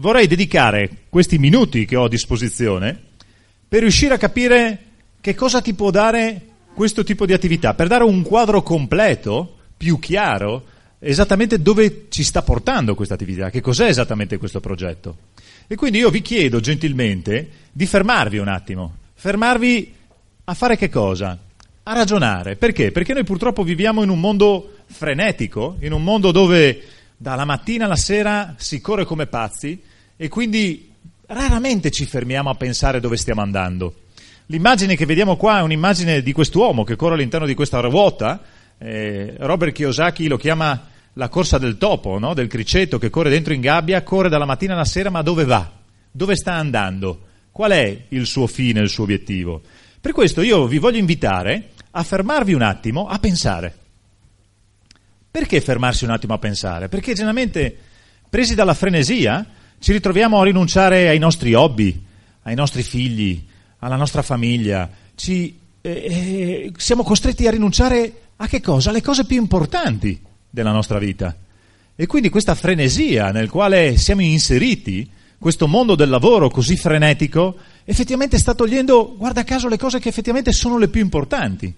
vorrei dedicare questi minuti che ho a disposizione per riuscire a capire che cosa ti può dare questo tipo di attività, per dare un quadro completo, più chiaro, esattamente dove ci sta portando questa attività, che cos'è esattamente questo progetto. E quindi io vi chiedo gentilmente di fermarvi un attimo, fermarvi a fare che cosa? A ragionare. Perché? Perché noi purtroppo viviamo in un mondo frenetico, in un mondo dove dalla mattina alla sera si corre come pazzi e quindi raramente ci fermiamo a pensare dove stiamo andando. L'immagine che vediamo qua è un'immagine di quest'uomo che corre all'interno di questa ruota. Eh, Robert Kiyosaki lo chiama la corsa del topo, no? del criceto che corre dentro in gabbia, corre dalla mattina alla sera, ma dove va? Dove sta andando? Qual è il suo fine, il suo obiettivo? Per questo io vi voglio invitare a fermarvi un attimo a pensare. Perché fermarsi un attimo a pensare? Perché generalmente, presi dalla frenesia, ci ritroviamo a rinunciare ai nostri hobby, ai nostri figli, alla nostra famiglia. Ci, eh, eh, siamo costretti a rinunciare a che cosa? Alle cose più importanti della nostra vita. E quindi questa frenesia nel quale siamo inseriti, questo mondo del lavoro così frenetico, effettivamente sta togliendo, guarda caso, le cose che effettivamente sono le più importanti.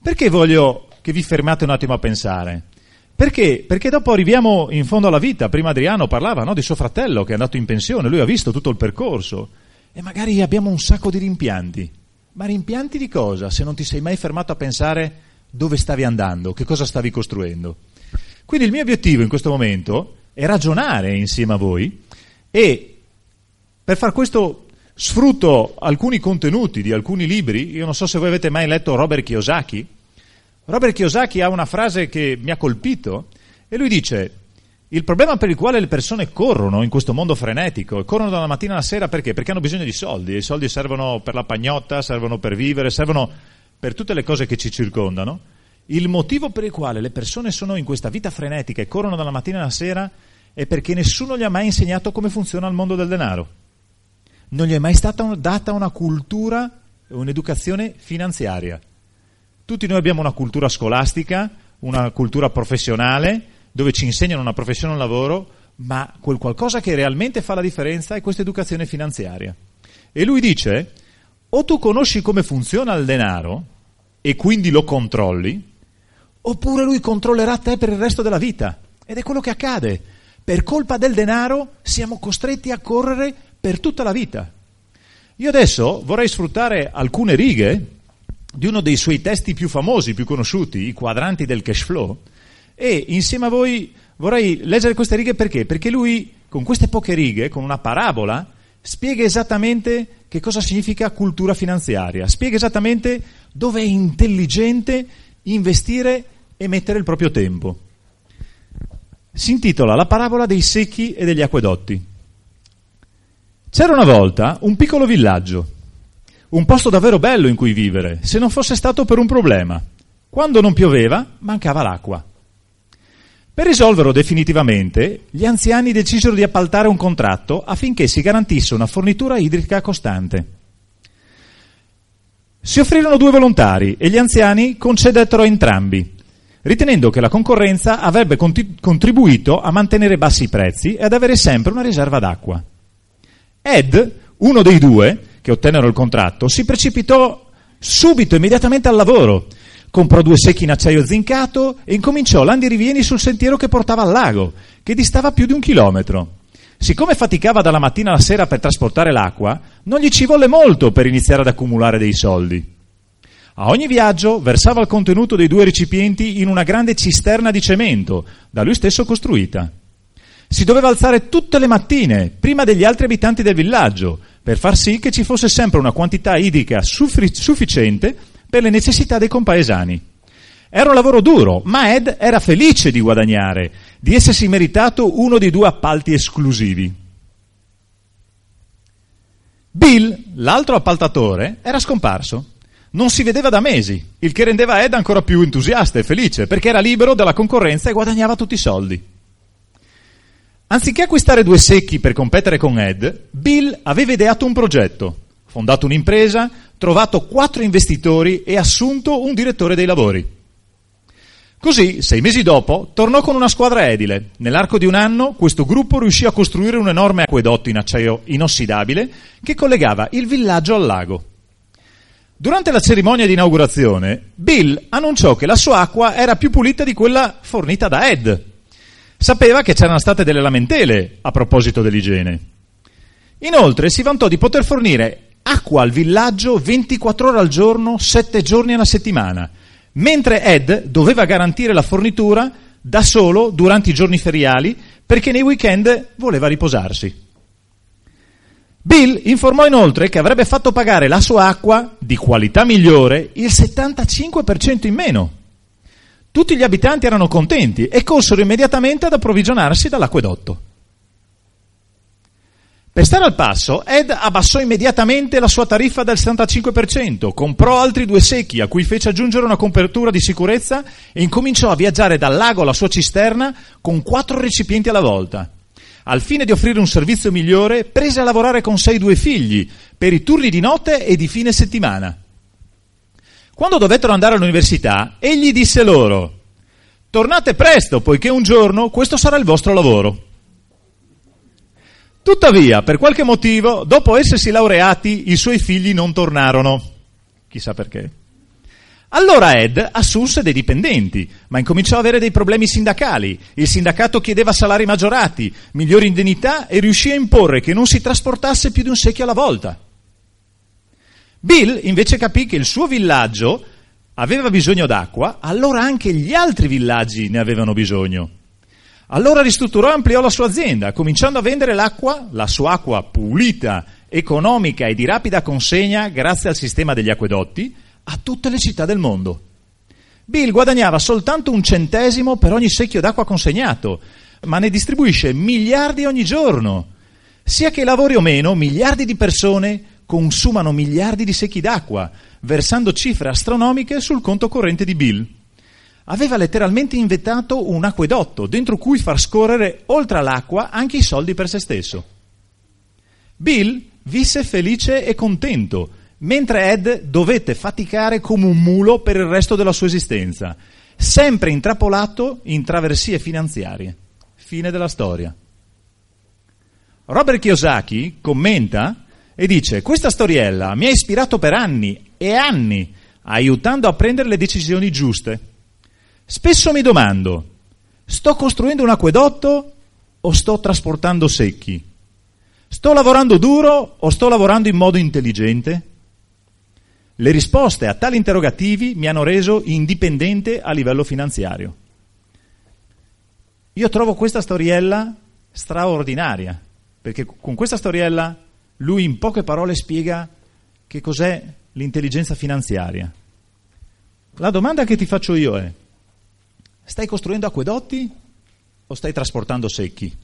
Perché voglio che vi fermate un attimo a pensare? Perché? Perché dopo arriviamo in fondo alla vita. Prima Adriano parlava no, di suo fratello che è andato in pensione, lui ha visto tutto il percorso e magari abbiamo un sacco di rimpianti. Ma rimpianti di cosa? Se non ti sei mai fermato a pensare dove stavi andando, che cosa stavi costruendo. Quindi il mio obiettivo in questo momento è ragionare insieme a voi e per far questo sfrutto alcuni contenuti di alcuni libri. Io non so se voi avete mai letto Robert Kiyosaki, Robert Kiyosaki ha una frase che mi ha colpito e lui dice il problema per il quale le persone corrono in questo mondo frenetico, e corrono dalla mattina alla sera perché? Perché hanno bisogno di soldi, i soldi servono per la pagnotta, servono per vivere, servono per tutte le cose che ci circondano. Il motivo per il quale le persone sono in questa vita frenetica e corrono dalla mattina alla sera è perché nessuno gli ha mai insegnato come funziona il mondo del denaro. Non gli è mai stata data una cultura, un'educazione finanziaria. Tutti noi abbiamo una cultura scolastica, una cultura professionale, dove ci insegnano una professione, un lavoro, ma quel qualcosa che realmente fa la differenza è questa educazione finanziaria. E lui dice, o tu conosci come funziona il denaro e quindi lo controlli, oppure lui controllerà te per il resto della vita. Ed è quello che accade. Per colpa del denaro siamo costretti a correre per tutta la vita. Io adesso vorrei sfruttare alcune righe di uno dei suoi testi più famosi, più conosciuti, i quadranti del cash flow, e insieme a voi vorrei leggere queste righe perché? Perché lui, con queste poche righe, con una parabola, spiega esattamente che cosa significa cultura finanziaria, spiega esattamente dove è intelligente investire e mettere il proprio tempo. Si intitola La parabola dei secchi e degli acquedotti. C'era una volta un piccolo villaggio un posto davvero bello in cui vivere, se non fosse stato per un problema. Quando non pioveva, mancava l'acqua. Per risolverlo definitivamente, gli anziani decisero di appaltare un contratto affinché si garantisse una fornitura idrica costante. Si offrirono due volontari e gli anziani concedettero a entrambi, ritenendo che la concorrenza avrebbe contribuito a mantenere bassi i prezzi e ad avere sempre una riserva d'acqua. Ed, uno dei due, che ottennero il contratto, si precipitò subito, immediatamente al lavoro. Comprò due secchi in acciaio zincato e incominciò l'andirivieni sul sentiero che portava al lago, che distava più di un chilometro. Siccome faticava dalla mattina alla sera per trasportare l'acqua, non gli ci volle molto per iniziare ad accumulare dei soldi. A ogni viaggio versava il contenuto dei due recipienti in una grande cisterna di cemento, da lui stesso costruita. Si doveva alzare tutte le mattine, prima degli altri abitanti del villaggio, per far sì che ci fosse sempre una quantità idrica sufficiente per le necessità dei compaesani. Era un lavoro duro, ma Ed era felice di guadagnare, di essersi meritato uno dei due appalti esclusivi. Bill, l'altro appaltatore, era scomparso non si vedeva da mesi, il che rendeva Ed ancora più entusiasta e felice, perché era libero dalla concorrenza e guadagnava tutti i soldi. Anziché acquistare due secchi per competere con Ed, Bill aveva ideato un progetto, fondato un'impresa, trovato quattro investitori e assunto un direttore dei lavori. Così, sei mesi dopo, tornò con una squadra edile. Nell'arco di un anno, questo gruppo riuscì a costruire un enorme acquedotto in acciaio inossidabile che collegava il villaggio al lago. Durante la cerimonia di inaugurazione, Bill annunciò che la sua acqua era più pulita di quella fornita da Ed. Sapeva che c'erano state delle lamentele a proposito dell'igiene. Inoltre si vantò di poter fornire acqua al villaggio 24 ore al giorno, 7 giorni alla settimana, mentre Ed doveva garantire la fornitura da solo durante i giorni feriali perché nei weekend voleva riposarsi. Bill informò inoltre che avrebbe fatto pagare la sua acqua, di qualità migliore, il 75% in meno. Tutti gli abitanti erano contenti e corsero immediatamente ad approvvigionarsi dall'acquedotto. Per stare al passo, Ed abbassò immediatamente la sua tariffa del 75%, comprò altri due secchi a cui fece aggiungere una copertura di sicurezza e incominciò a viaggiare dal lago alla sua cisterna con quattro recipienti alla volta al fine di offrire un servizio migliore, prese a lavorare con sé i due figli per i turni di notte e di fine settimana. Quando dovettero andare all'università, egli disse loro, tornate presto, poiché un giorno questo sarà il vostro lavoro. Tuttavia, per qualche motivo, dopo essersi laureati, i suoi figli non tornarono. Chissà perché. Allora Ed assunse dei dipendenti, ma incominciò ad avere dei problemi sindacali. Il sindacato chiedeva salari maggiorati, migliori indennità e riuscì a imporre che non si trasportasse più di un secchio alla volta. Bill invece capì che il suo villaggio aveva bisogno d'acqua, allora anche gli altri villaggi ne avevano bisogno. Allora ristrutturò e ampliò la sua azienda, cominciando a vendere l'acqua, la sua acqua pulita, economica e di rapida consegna grazie al sistema degli acquedotti, a tutte le città del mondo. Bill guadagnava soltanto un centesimo per ogni secchio d'acqua consegnato, ma ne distribuisce miliardi ogni giorno. Sia che lavori o meno, miliardi di persone consumano miliardi di secchi d'acqua, versando cifre astronomiche sul conto corrente di Bill. Aveva letteralmente inventato un acquedotto dentro cui far scorrere oltre all'acqua anche i soldi per se stesso. Bill visse felice e contento mentre Ed dovette faticare come un mulo per il resto della sua esistenza, sempre intrappolato in traversie finanziarie. Fine della storia. Robert Kiyosaki commenta e dice: Questa storiella mi ha ispirato per anni e anni, aiutando a prendere le decisioni giuste. Spesso mi domando: sto costruendo un acquedotto o sto trasportando secchi? Sto lavorando duro o sto lavorando in modo intelligente? Le risposte a tali interrogativi mi hanno reso indipendente a livello finanziario. Io trovo questa storiella straordinaria, perché con questa storiella lui in poche parole spiega che cos'è l'intelligenza finanziaria. La domanda che ti faccio io è, stai costruendo acquedotti o stai trasportando secchi?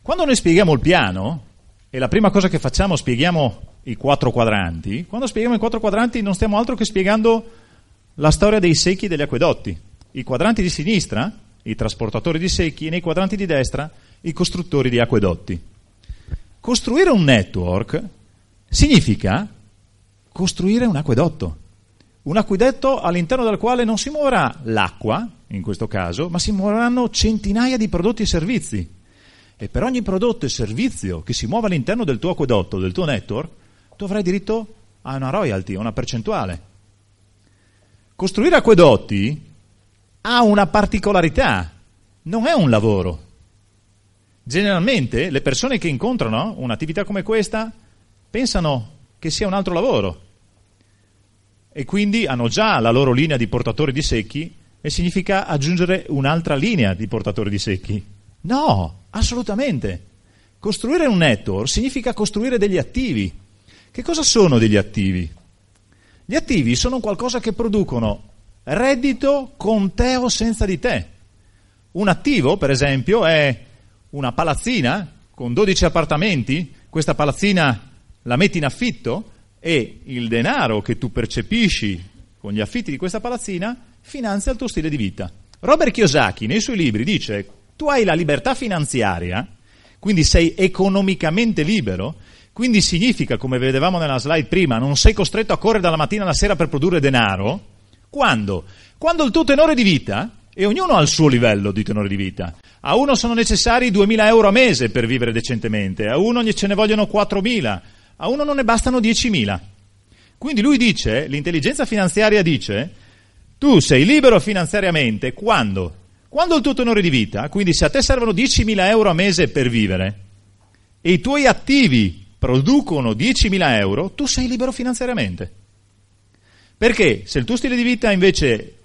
Quando noi spieghiamo il piano, e la prima cosa che facciamo spieghiamo i quattro quadranti, quando spieghiamo i quattro quadranti non stiamo altro che spiegando la storia dei secchi e degli acquedotti. I quadranti di sinistra, i trasportatori di secchi, e nei quadranti di destra, i costruttori di acquedotti. Costruire un network significa costruire un acquedotto. Un acquedotto all'interno del quale non si muoverà l'acqua, in questo caso, ma si muoveranno centinaia di prodotti e servizi. E per ogni prodotto e servizio che si muove all'interno del tuo acquedotto, del tuo network, tu avrai diritto a una royalty, a una percentuale. Costruire acquedotti ha una particolarità, non è un lavoro. Generalmente le persone che incontrano un'attività come questa pensano che sia un altro lavoro. e quindi hanno già la loro linea di portatori di secchi e significa aggiungere un'altra linea di portatori di secchi. No, assolutamente. Costruire un network significa costruire degli attivi. Che cosa sono degli attivi? Gli attivi sono qualcosa che producono reddito con te o senza di te. Un attivo, per esempio, è una palazzina con 12 appartamenti, questa palazzina la metti in affitto e il denaro che tu percepisci con gli affitti di questa palazzina finanzia il tuo stile di vita. Robert Kiyosaki nei suoi libri dice tu hai la libertà finanziaria, quindi sei economicamente libero, quindi significa, come vedevamo nella slide prima, non sei costretto a correre dalla mattina alla sera per produrre denaro. Quando? Quando il tuo tenore di vita, e ognuno ha il suo livello di tenore di vita, a uno sono necessari 2.000 euro a mese per vivere decentemente, a uno ce ne vogliono 4.000, a uno non ne bastano 10.000. Quindi lui dice, l'intelligenza finanziaria dice, tu sei libero finanziariamente quando? Quando il tuo tenore di vita, quindi se a te servono 10.000 euro a mese per vivere, e i tuoi attivi producono 10.000 euro, tu sei libero finanziariamente. Perché se il tuo stile di vita invece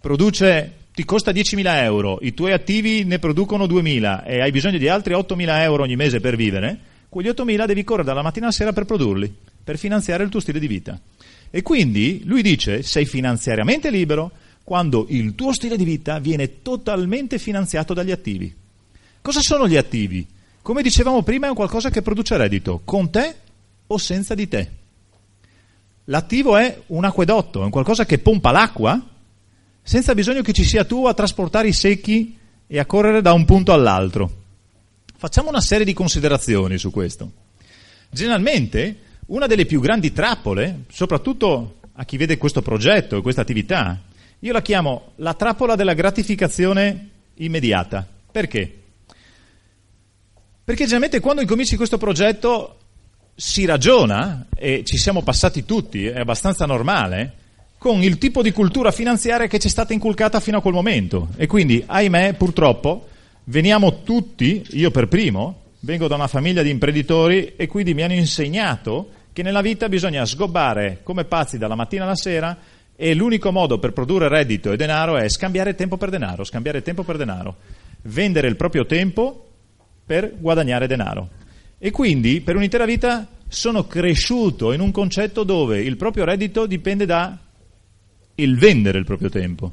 produce, ti costa 10.000 euro, i tuoi attivi ne producono 2.000 e hai bisogno di altri 8.000 euro ogni mese per vivere, quegli 8.000 devi correre dalla mattina alla sera per produrli, per finanziare il tuo stile di vita. E quindi lui dice sei finanziariamente libero quando il tuo stile di vita viene totalmente finanziato dagli attivi. Cosa sono gli attivi? Come dicevamo prima, è un qualcosa che produce reddito, con te o senza di te. L'attivo è un acquedotto, è un qualcosa che pompa l'acqua senza bisogno che ci sia tu a trasportare i secchi e a correre da un punto all'altro. Facciamo una serie di considerazioni su questo. Generalmente, una delle più grandi trappole, soprattutto a chi vede questo progetto e questa attività, io la chiamo la trappola della gratificazione immediata. Perché? Perché generalmente quando incominci questo progetto si ragiona, e ci siamo passati tutti, è abbastanza normale, con il tipo di cultura finanziaria che ci è stata inculcata fino a quel momento. E quindi, ahimè, purtroppo, veniamo tutti, io per primo, vengo da una famiglia di imprenditori e quindi mi hanno insegnato che nella vita bisogna sgobbare come pazzi dalla mattina alla sera e l'unico modo per produrre reddito e denaro è scambiare tempo per denaro, scambiare tempo per denaro, vendere il proprio tempo per guadagnare denaro. E quindi per un'intera vita sono cresciuto in un concetto dove il proprio reddito dipende da il vendere il proprio tempo.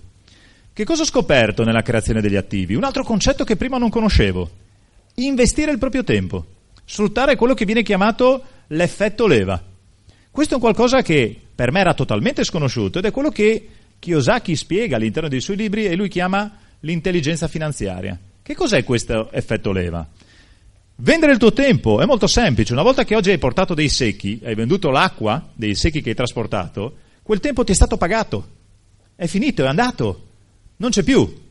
Che cosa ho scoperto nella creazione degli attivi? Un altro concetto che prima non conoscevo. Investire il proprio tempo. Sfruttare quello che viene chiamato l'effetto leva. Questo è un qualcosa che per me era totalmente sconosciuto ed è quello che Kiyosaki spiega all'interno dei suoi libri e lui chiama l'intelligenza finanziaria. Che cos'è questo effetto leva? Vendere il tuo tempo è molto semplice. Una volta che oggi hai portato dei secchi, hai venduto l'acqua dei secchi che hai trasportato, quel tempo ti è stato pagato. È finito, è andato. Non c'è più.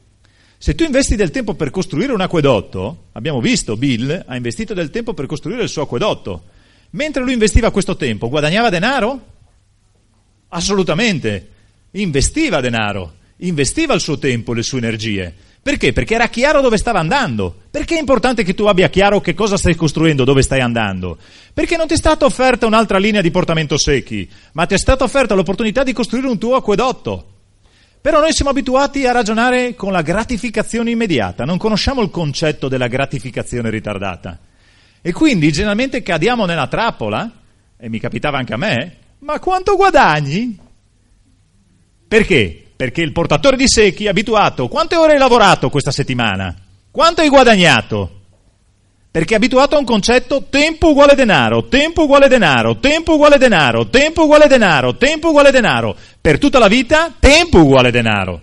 Se tu investi del tempo per costruire un acquedotto, abbiamo visto Bill ha investito del tempo per costruire il suo acquedotto. Mentre lui investiva questo tempo, guadagnava denaro? Assolutamente. Investiva denaro, investiva il suo tempo, le sue energie. Perché? Perché era chiaro dove stava andando. Perché è importante che tu abbia chiaro che cosa stai costruendo, dove stai andando? Perché non ti è stata offerta un'altra linea di portamento secchi, ma ti è stata offerta l'opportunità di costruire un tuo acquedotto. Però noi siamo abituati a ragionare con la gratificazione immediata, non conosciamo il concetto della gratificazione ritardata. E quindi generalmente cadiamo nella trappola, e mi capitava anche a me, ma quanto guadagni? Perché? Perché il portatore di secchi è abituato. Quante ore hai lavorato questa settimana? Quanto hai guadagnato? Perché è abituato a un concetto tempo uguale denaro, tempo uguale denaro, tempo uguale denaro, tempo uguale denaro, tempo uguale denaro. Per tutta la vita, tempo uguale denaro.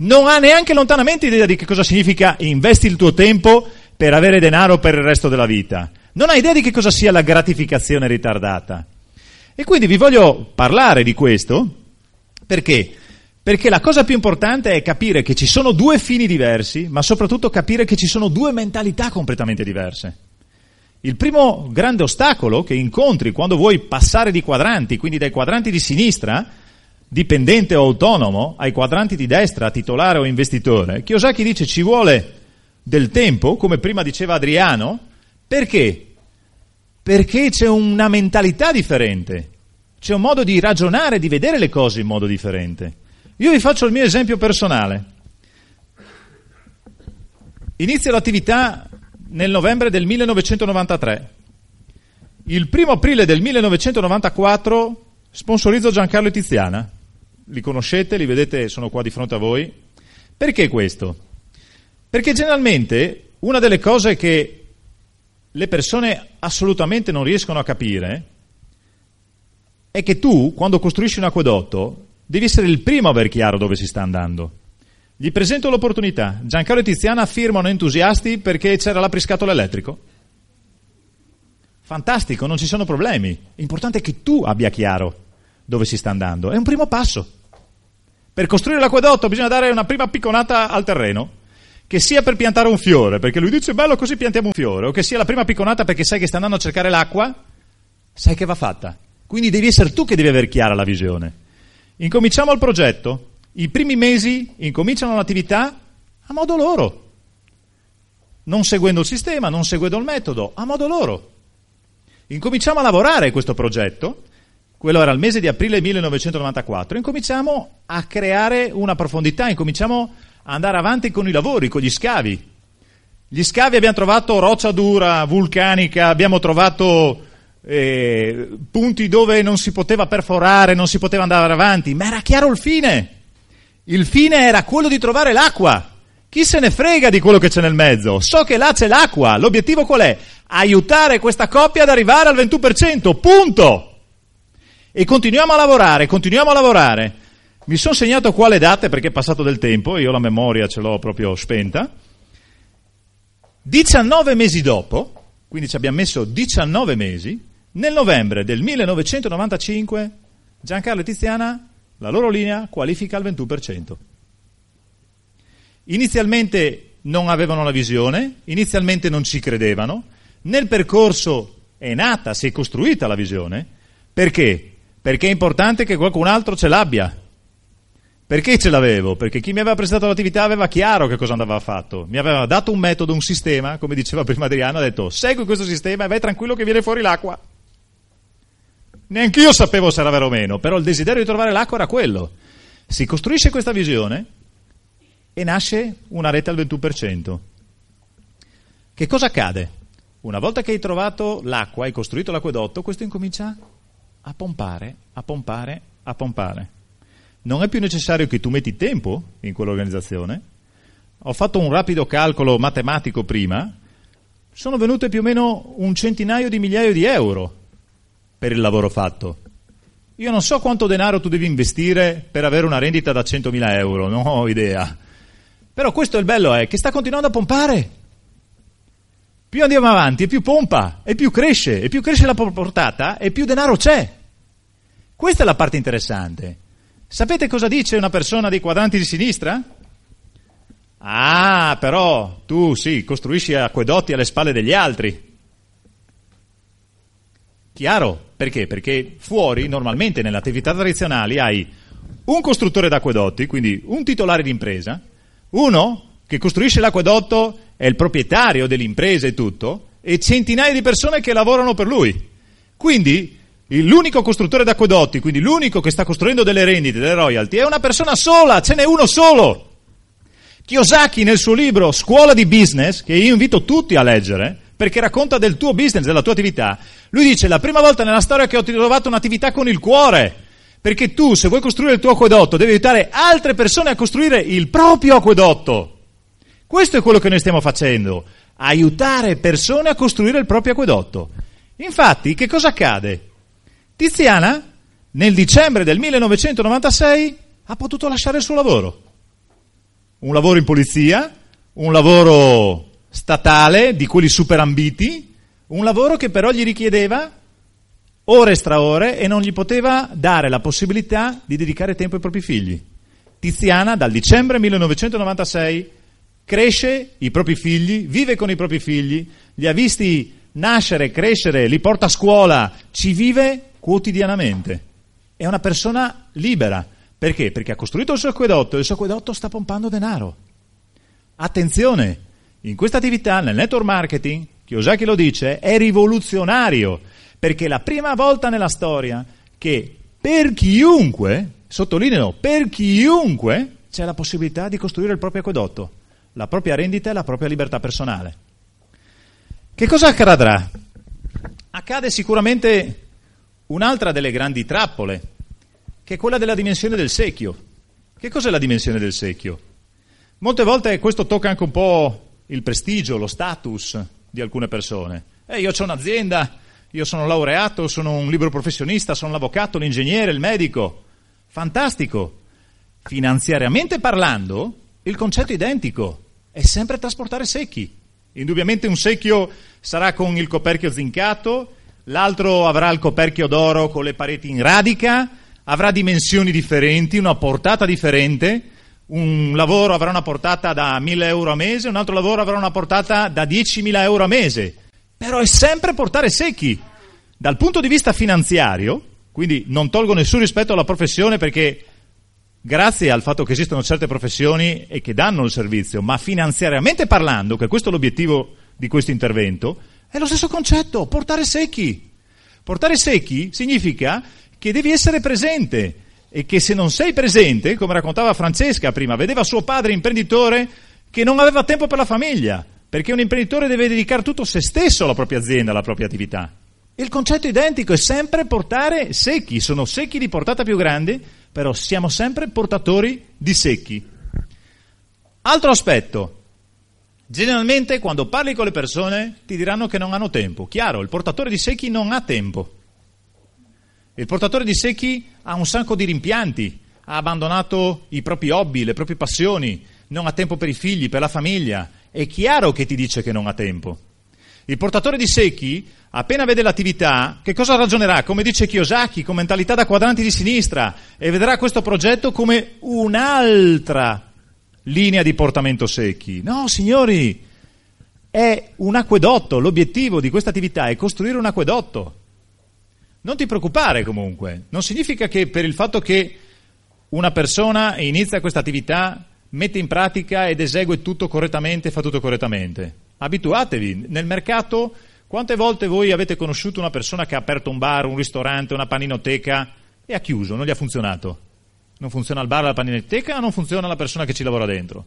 Non ha neanche lontanamente idea di che cosa significa investi il tuo tempo per avere denaro per il resto della vita. Non ha idea di che cosa sia la gratificazione ritardata. E quindi vi voglio parlare di questo perché perché la cosa più importante è capire che ci sono due fini diversi, ma soprattutto capire che ci sono due mentalità completamente diverse. Il primo grande ostacolo che incontri quando vuoi passare di quadranti, quindi dai quadranti di sinistra, dipendente o autonomo, ai quadranti di destra, titolare o investitore, Kiyosaki dice ci vuole del tempo, come prima diceva Adriano, perché? Perché c'è una mentalità differente. c'è un modo di ragionare, di vedere le cose in modo differente. Io vi faccio il mio esempio personale. Inizio l'attività nel novembre del 1993. Il primo aprile del 1994 sponsorizzo Giancarlo e Tiziana. Li conoscete, li vedete, sono qua di fronte a voi. Perché questo? Perché generalmente una delle cose che le persone assolutamente non riescono a capire è che tu, quando costruisci un acquedotto, devi essere il primo a aver chiaro dove si sta andando. Gli presento l'opportunità. Giancarlo e Tiziana firmano entusiasti perché c'era l'apriscatole elettrico. Fantastico, non ci sono problemi. L'importante è che tu abbia chiaro dove si sta andando. È un primo passo. Per costruire l'acquedotto bisogna dare una prima picconata al terreno, che sia per piantare un fiore, perché lui dice bello così piantiamo un fiore, o che sia la prima picconata perché sai che sta andando a cercare l'acqua, sai che va fatta. Quindi devi essere tu che devi avere chiara la visione. Incominciamo il progetto. I primi mesi incominciano l'attività a modo loro, non seguendo il sistema, non seguendo il metodo, a modo loro. Incominciamo a lavorare questo progetto, quello era il mese di aprile 1994, incominciamo a creare una profondità, incominciamo a andare avanti con i lavori, con gli scavi. Gli scavi abbiamo trovato roccia dura, vulcanica, abbiamo trovato eh, punti dove non si poteva perforare, non si poteva andare avanti, ma era chiaro il fine. Il fine era quello di trovare l'acqua. Chi se ne frega di quello che c'è nel mezzo? So che là c'è l'acqua. L'obiettivo qual è? Aiutare questa coppia ad arrivare al 21%. Punto. E continuiamo a lavorare, continuiamo a lavorare. Mi sono segnato qua le date perché è passato del tempo, io la memoria ce l'ho proprio spenta. 19 mesi dopo, quindi ci abbiamo messo 19 mesi, nel novembre del 1995 Giancarlo e Tiziana la loro linea qualifica al 21%. Inizialmente non avevano la visione, inizialmente non ci credevano, nel percorso è nata, si è costruita la visione, perché? Perché è importante che qualcun altro ce l'abbia. Perché ce l'avevo? Perché chi mi aveva prestato l'attività aveva chiaro che cosa andava fatto. Mi aveva dato un metodo, un sistema, come diceva prima Adriano, ha detto segui questo sistema e vai tranquillo che viene fuori l'acqua. Neanche io sapevo se era vero o meno, però il desiderio di trovare l'acqua era quello. Si costruisce questa visione e nasce una rete al 21%. Che cosa accade? Una volta che hai trovato l'acqua, hai costruito l'acquedotto, questo incomincia a pompare, a pompare, a pompare. Non è più necessario che tu metti tempo in quell'organizzazione. Ho fatto un rapido calcolo matematico prima, sono venute più o meno un centinaio di migliaia di euro per il lavoro fatto. Io non so quanto denaro tu devi investire per avere una rendita da 100.000 euro, non ho idea. Però questo è il bello, è che sta continuando a pompare. Più andiamo avanti e più pompa, e più cresce, e più cresce la portata, e più denaro c'è. Questa è la parte interessante. Sapete cosa dice una persona dei quadranti di sinistra? Ah, però tu sì, costruisci acquedotti alle spalle degli altri. Chiaro? Perché? Perché fuori, normalmente nelle attività tradizionali, hai un costruttore d'acquedotti, quindi un titolare di impresa, uno che costruisce l'acquedotto è il proprietario dell'impresa e tutto, e centinaia di persone che lavorano per lui. Quindi l'unico costruttore d'acquedotti, quindi l'unico che sta costruendo delle rendite, delle royalty, è una persona sola, ce n'è uno solo. Kiyosaki nel suo libro Scuola di Business, che io invito tutti a leggere, perché racconta del tuo business, della tua attività. Lui dice, la prima volta nella storia che ho trovato un'attività con il cuore, perché tu, se vuoi costruire il tuo acquedotto, devi aiutare altre persone a costruire il proprio acquedotto. Questo è quello che noi stiamo facendo, aiutare persone a costruire il proprio acquedotto. Infatti, che cosa accade? Tiziana, nel dicembre del 1996, ha potuto lasciare il suo lavoro. Un lavoro in polizia, un lavoro statale, di quelli super ambiti, un lavoro che però gli richiedeva ore e ore e non gli poteva dare la possibilità di dedicare tempo ai propri figli. Tiziana dal dicembre 1996 cresce i propri figli, vive con i propri figli, li ha visti nascere, crescere, li porta a scuola, ci vive quotidianamente. È una persona libera. Perché? Perché ha costruito il suo acquedotto e il suo acquedotto sta pompando denaro. Attenzione, in questa attività, nel network marketing, Kiyosaki lo dice, è rivoluzionario, perché è la prima volta nella storia che per chiunque, sottolineo, per chiunque c'è la possibilità di costruire il proprio acquedotto, la propria rendita e la propria libertà personale. Che cosa accadrà? Accade sicuramente un'altra delle grandi trappole, che è quella della dimensione del secchio. Che cos'è la dimensione del secchio? Molte volte questo tocca anche un po' il prestigio, lo status di alcune persone. Eh, io ho un'azienda, io sono laureato, sono un libero professionista, sono l'avvocato, l'ingegnere, il medico. Fantastico. Finanziariamente parlando, il concetto è identico, è sempre trasportare secchi. Indubbiamente un secchio sarà con il coperchio zincato, l'altro avrà il coperchio d'oro con le pareti in radica, avrà dimensioni differenti, una portata differente, un lavoro avrà una portata da 1000 euro a mese, un altro lavoro avrà una portata da 10.000 euro a mese, però è sempre portare secchi. Dal punto di vista finanziario, quindi non tolgo nessun rispetto alla professione perché grazie al fatto che esistono certe professioni e che danno il servizio, ma finanziariamente parlando, che questo è l'obiettivo di questo intervento, è lo stesso concetto, portare secchi. Portare secchi significa che devi essere presente e che se non sei presente, come raccontava Francesca prima, vedeva suo padre imprenditore che non aveva tempo per la famiglia, perché un imprenditore deve dedicare tutto se stesso alla propria azienda, alla propria attività. Il concetto identico, è sempre portare secchi, sono secchi di portata più grande, però siamo sempre portatori di secchi. Altro aspetto, generalmente quando parli con le persone ti diranno che non hanno tempo. Chiaro, il portatore di secchi non ha tempo. Il portatore di secchi ha un sacco di rimpianti, ha abbandonato i propri hobby, le proprie passioni, non ha tempo per i figli, per la famiglia. È chiaro che ti dice che non ha tempo. Il portatore di secchi, appena vede l'attività, che cosa ragionerà? Come dice Kiyosaki, con mentalità da quadranti di sinistra, e vedrà questo progetto come un'altra linea di portamento secchi. No, signori, è un acquedotto. L'obiettivo di questa attività è costruire un acquedotto. Non ti preoccupare comunque. Non significa che per il fatto che una persona inizia questa attività mette in pratica ed esegue tutto correttamente, fa tutto correttamente. Abituatevi. Nel mercato, quante volte voi avete conosciuto una persona che ha aperto un bar, un ristorante, una paninoteca e ha chiuso, non gli ha funzionato? Non funziona il bar, la paninoteca, non funziona la persona che ci lavora dentro.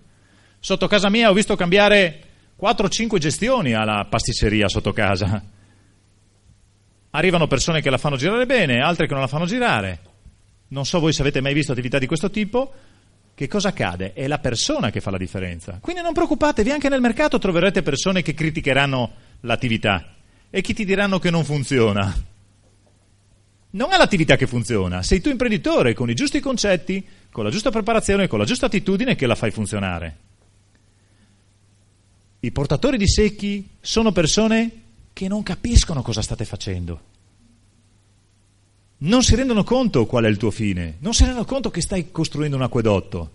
Sotto casa mia ho visto cambiare 4-5 gestioni alla pasticceria sotto casa. Arrivano persone che la fanno girare bene, altre che non la fanno girare. Non so voi se avete mai visto attività di questo tipo, che cosa accade? È la persona che fa la differenza. Quindi non preoccupatevi, anche nel mercato troverete persone che criticheranno l'attività e chi ti diranno che non funziona. Non è l'attività che funziona, sei tu imprenditore con i giusti concetti, con la giusta preparazione, con la giusta attitudine che la fai funzionare. I portatori di secchi sono persone che non capiscono cosa state facendo non si rendono conto qual è il tuo fine, non si rendono conto che stai costruendo un acquedotto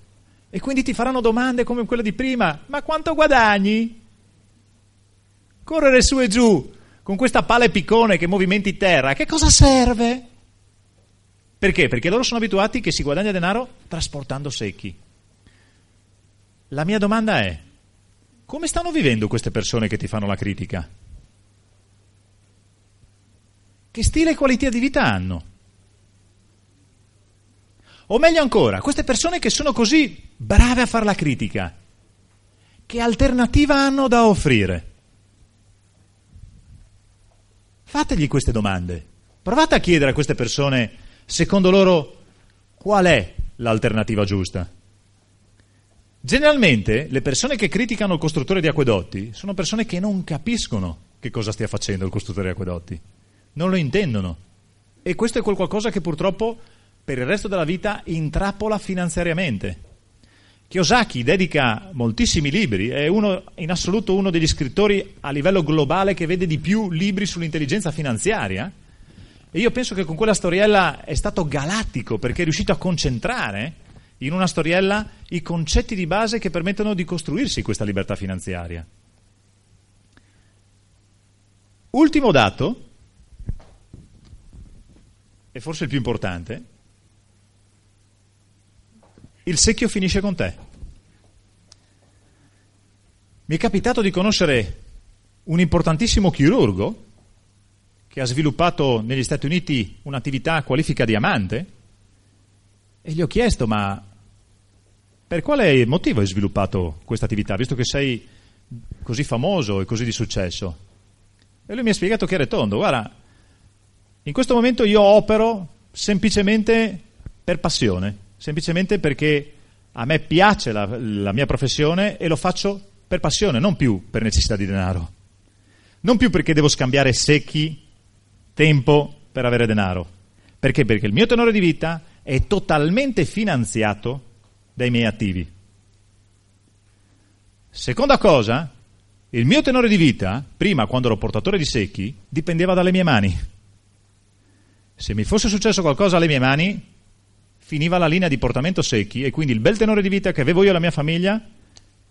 e quindi ti faranno domande come quella di prima, ma quanto guadagni? Correre su e giù con questa pala e piccone che movimenti terra, che cosa serve? Perché? Perché loro sono abituati che si guadagna denaro trasportando secchi. La mia domanda è, come stanno vivendo queste persone che ti fanno la critica? Che stile e qualità di vita hanno? O meglio ancora, queste persone che sono così brave a fare la critica, che alternativa hanno da offrire? Fategli queste domande. Provate a chiedere a queste persone, secondo loro, qual è l'alternativa giusta. Generalmente le persone che criticano il costruttore di acquedotti sono persone che non capiscono che cosa stia facendo il costruttore di acquedotti, non lo intendono. E questo è quel qualcosa che purtroppo per il resto della vita intrappola finanziariamente. Kiyosaki dedica moltissimi libri, è uno, in assoluto uno degli scrittori a livello globale che vede di più libri sull'intelligenza finanziaria. E io penso che con quella storiella è stato galattico perché è riuscito a concentrare in una storiella i concetti di base che permettono di costruirsi questa libertà finanziaria. Ultimo dato, e forse il più importante, il secchio finisce con te. Mi è capitato di conoscere un importantissimo chirurgo che ha sviluppato negli Stati Uniti un'attività qualifica diamante e gli ho chiesto ma per quale motivo hai sviluppato questa attività, visto che sei così famoso e così di successo? E lui mi ha spiegato che era tondo, guarda, in questo momento io opero semplicemente per passione, semplicemente perché a me piace la, la mia professione e lo faccio per passione, non più per necessità di denaro. Non più perché devo scambiare secchi tempo per avere denaro. Perché? Perché il mio tenore di vita è totalmente finanziato dai miei attivi. Seconda cosa, il mio tenore di vita, prima quando ero portatore di secchi, dipendeva dalle mie mani. Se mi fosse successo qualcosa alle mie mani, finiva la linea di portamento secchi e quindi il bel tenore di vita che avevo io e la mia famiglia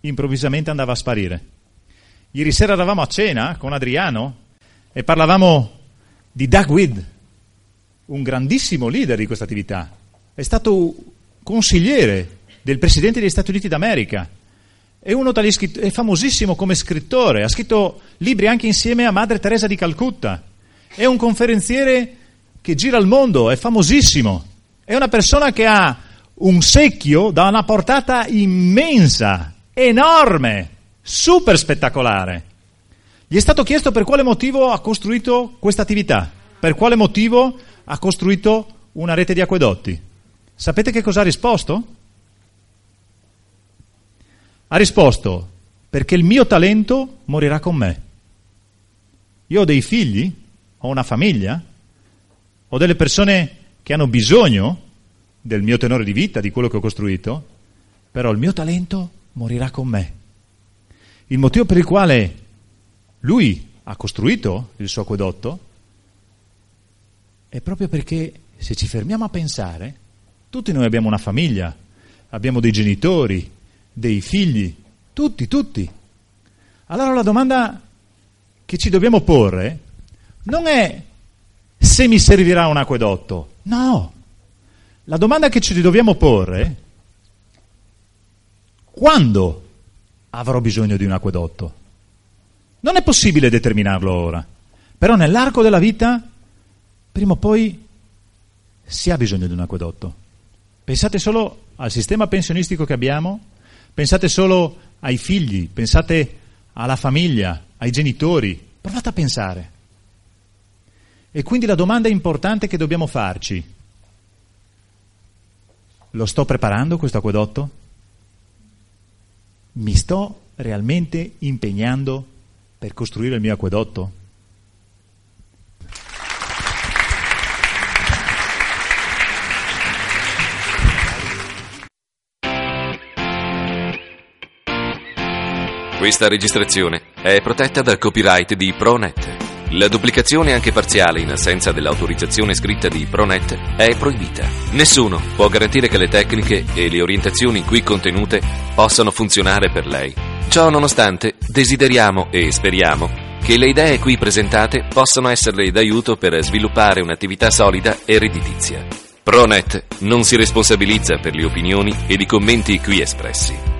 improvvisamente andava a sparire. Ieri sera eravamo a cena con Adriano e parlavamo di Doug Widd, un grandissimo leader di questa attività. È stato consigliere del Presidente degli Stati Uniti d'America. È, è famosissimo come scrittore, ha scritto libri anche insieme a Madre Teresa di Calcutta. È un conferenziere che gira il mondo, è famosissimo. È una persona che ha un secchio da una portata immensa, enorme, super spettacolare. Gli è stato chiesto per quale motivo ha costruito questa attività, per quale motivo ha costruito una rete di acquedotti. Sapete che cosa ha risposto? Ha risposto, perché il mio talento morirà con me. Io ho dei figli, ho una famiglia, ho delle persone che hanno bisogno del mio tenore di vita, di quello che ho costruito, però il mio talento morirà con me. Il motivo per il quale lui ha costruito il suo acquedotto è proprio perché se ci fermiamo a pensare, tutti noi abbiamo una famiglia, abbiamo dei genitori, dei figli, tutti, tutti. Allora la domanda che ci dobbiamo porre non è se mi servirà un acquedotto, no. La domanda che ci dobbiamo porre è quando avrò bisogno di un acquedotto. Non è possibile determinarlo ora, però nell'arco della vita, prima o poi, si ha bisogno di un acquedotto. Pensate solo al sistema pensionistico che abbiamo, Pensate solo ai figli, pensate alla famiglia, ai genitori, provate a pensare. E quindi la domanda importante che dobbiamo farci, lo sto preparando questo acquedotto? Mi sto realmente impegnando per costruire il mio acquedotto? Questa registrazione è protetta dal copyright di ProNet. La duplicazione anche parziale in assenza dell'autorizzazione scritta di ProNet è proibita. Nessuno può garantire che le tecniche e le orientazioni qui contenute possano funzionare per lei. Ciò nonostante, desideriamo e speriamo che le idee qui presentate possano esserle d'aiuto per sviluppare un'attività solida e redditizia. ProNet non si responsabilizza per le opinioni ed i commenti qui espressi.